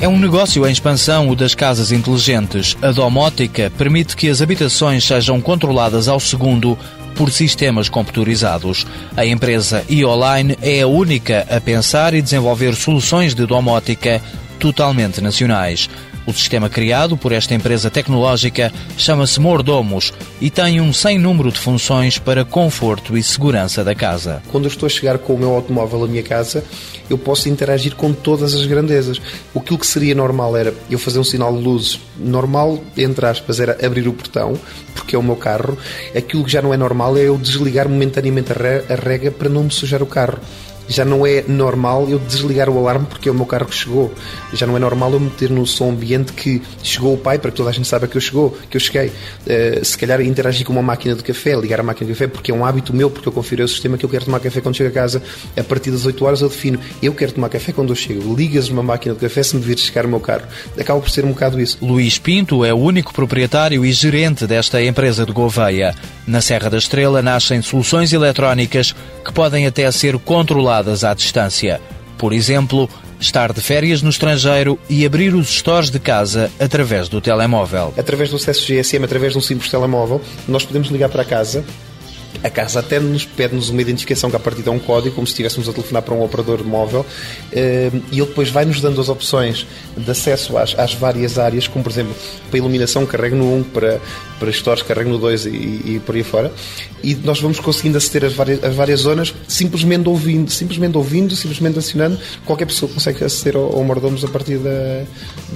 É um negócio em expansão o das casas inteligentes. A domótica permite que as habitações sejam controladas ao segundo por sistemas computadorizados. A empresa e-online é a única a pensar e desenvolver soluções de domótica totalmente nacionais. O sistema criado por esta empresa tecnológica chama-se Mordomos e tem um sem número de funções para conforto e segurança da casa. Quando eu estou a chegar com o meu automóvel à minha casa, eu posso interagir com todas as grandezas. Aquilo que seria normal era eu fazer um sinal de luzes normal, entre aspas, era abrir o portão, porque é o meu carro. Aquilo que já não é normal é eu desligar momentaneamente a rega para não me sujar o carro já não é normal eu desligar o alarme porque é o meu carro que chegou. Já não é normal eu meter no som ambiente que chegou o pai para que toda a gente saiba que eu chegou, que eu cheguei. Uh, se calhar interagir com uma máquina de café, ligar a máquina de café, porque é um hábito meu, porque eu confiro o sistema que eu quero tomar café quando chego a casa. A partir das 8 horas eu defino, eu quero tomar café quando eu chego. Ligas uma máquina de café se me vir chegar o meu carro. Acaba por ser um bocado isso. Luís Pinto é o único proprietário e gerente desta empresa de Gouveia. Na Serra da Estrela nascem soluções eletrónicas que podem até ser controladas à distância. Por exemplo, estar de férias no estrangeiro e abrir os stores de casa através do telemóvel. Através do acesso GSM, através de um simples telemóvel, nós podemos ligar para casa a casa até nos pede-nos uma identificação que a partir de um código, como se estivéssemos a telefonar para um operador móvel, eh, e ele depois vai-nos dando as opções de acesso às, às, várias áreas, como por exemplo, para iluminação carrego no 1, para, para stores carrego no 2 e, e por aí fora, e nós vamos conseguindo aceder às várias, às várias zonas simplesmente ouvindo, simplesmente ouvindo, simplesmente acionando, qualquer pessoa consegue aceder ao, ao mordomos a partir da,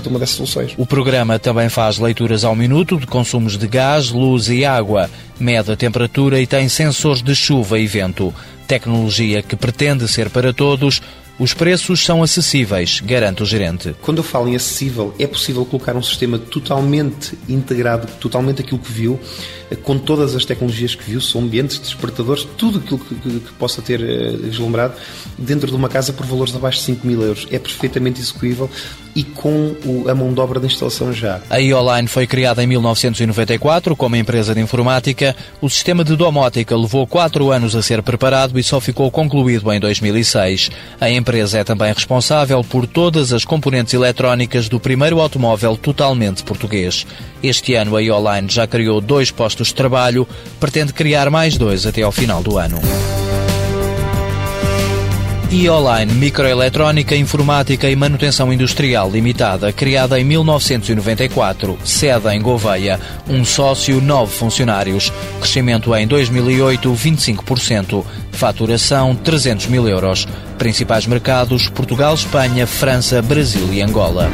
de uma dessas soluções. O programa também faz leituras ao minuto de consumos de gás, luz e água, mede a temperatura e tem sensores de chuva e vento. Tecnologia que pretende ser para todos, os preços são acessíveis, garante o gerente. Quando eu falo em acessível, é possível colocar um sistema totalmente integrado, totalmente aquilo que viu, com todas as tecnologias que viu, são ambientes, despertadores, tudo aquilo que, que, que possa ter uh, deslumbrado, dentro de uma casa por valores abaixo de 5 mil euros. É perfeitamente execuível e com o, a mão de obra de instalação já. A e-Online foi criada em 1994 como empresa de informática. O sistema de domótica levou quatro anos a ser preparado e só ficou concluído em 2006. A empresa é também responsável por todas as componentes eletrónicas do primeiro automóvel totalmente português. Este ano a e-Online já criou dois postos de trabalho, pretende criar mais dois até ao final do ano e Online Microeletrónica, Informática e Manutenção Industrial Limitada, criada em 1994, sede em Gouveia, um sócio, nove funcionários, crescimento em 2008 25%, faturação 300 mil euros, principais mercados Portugal, Espanha, França, Brasil e Angola.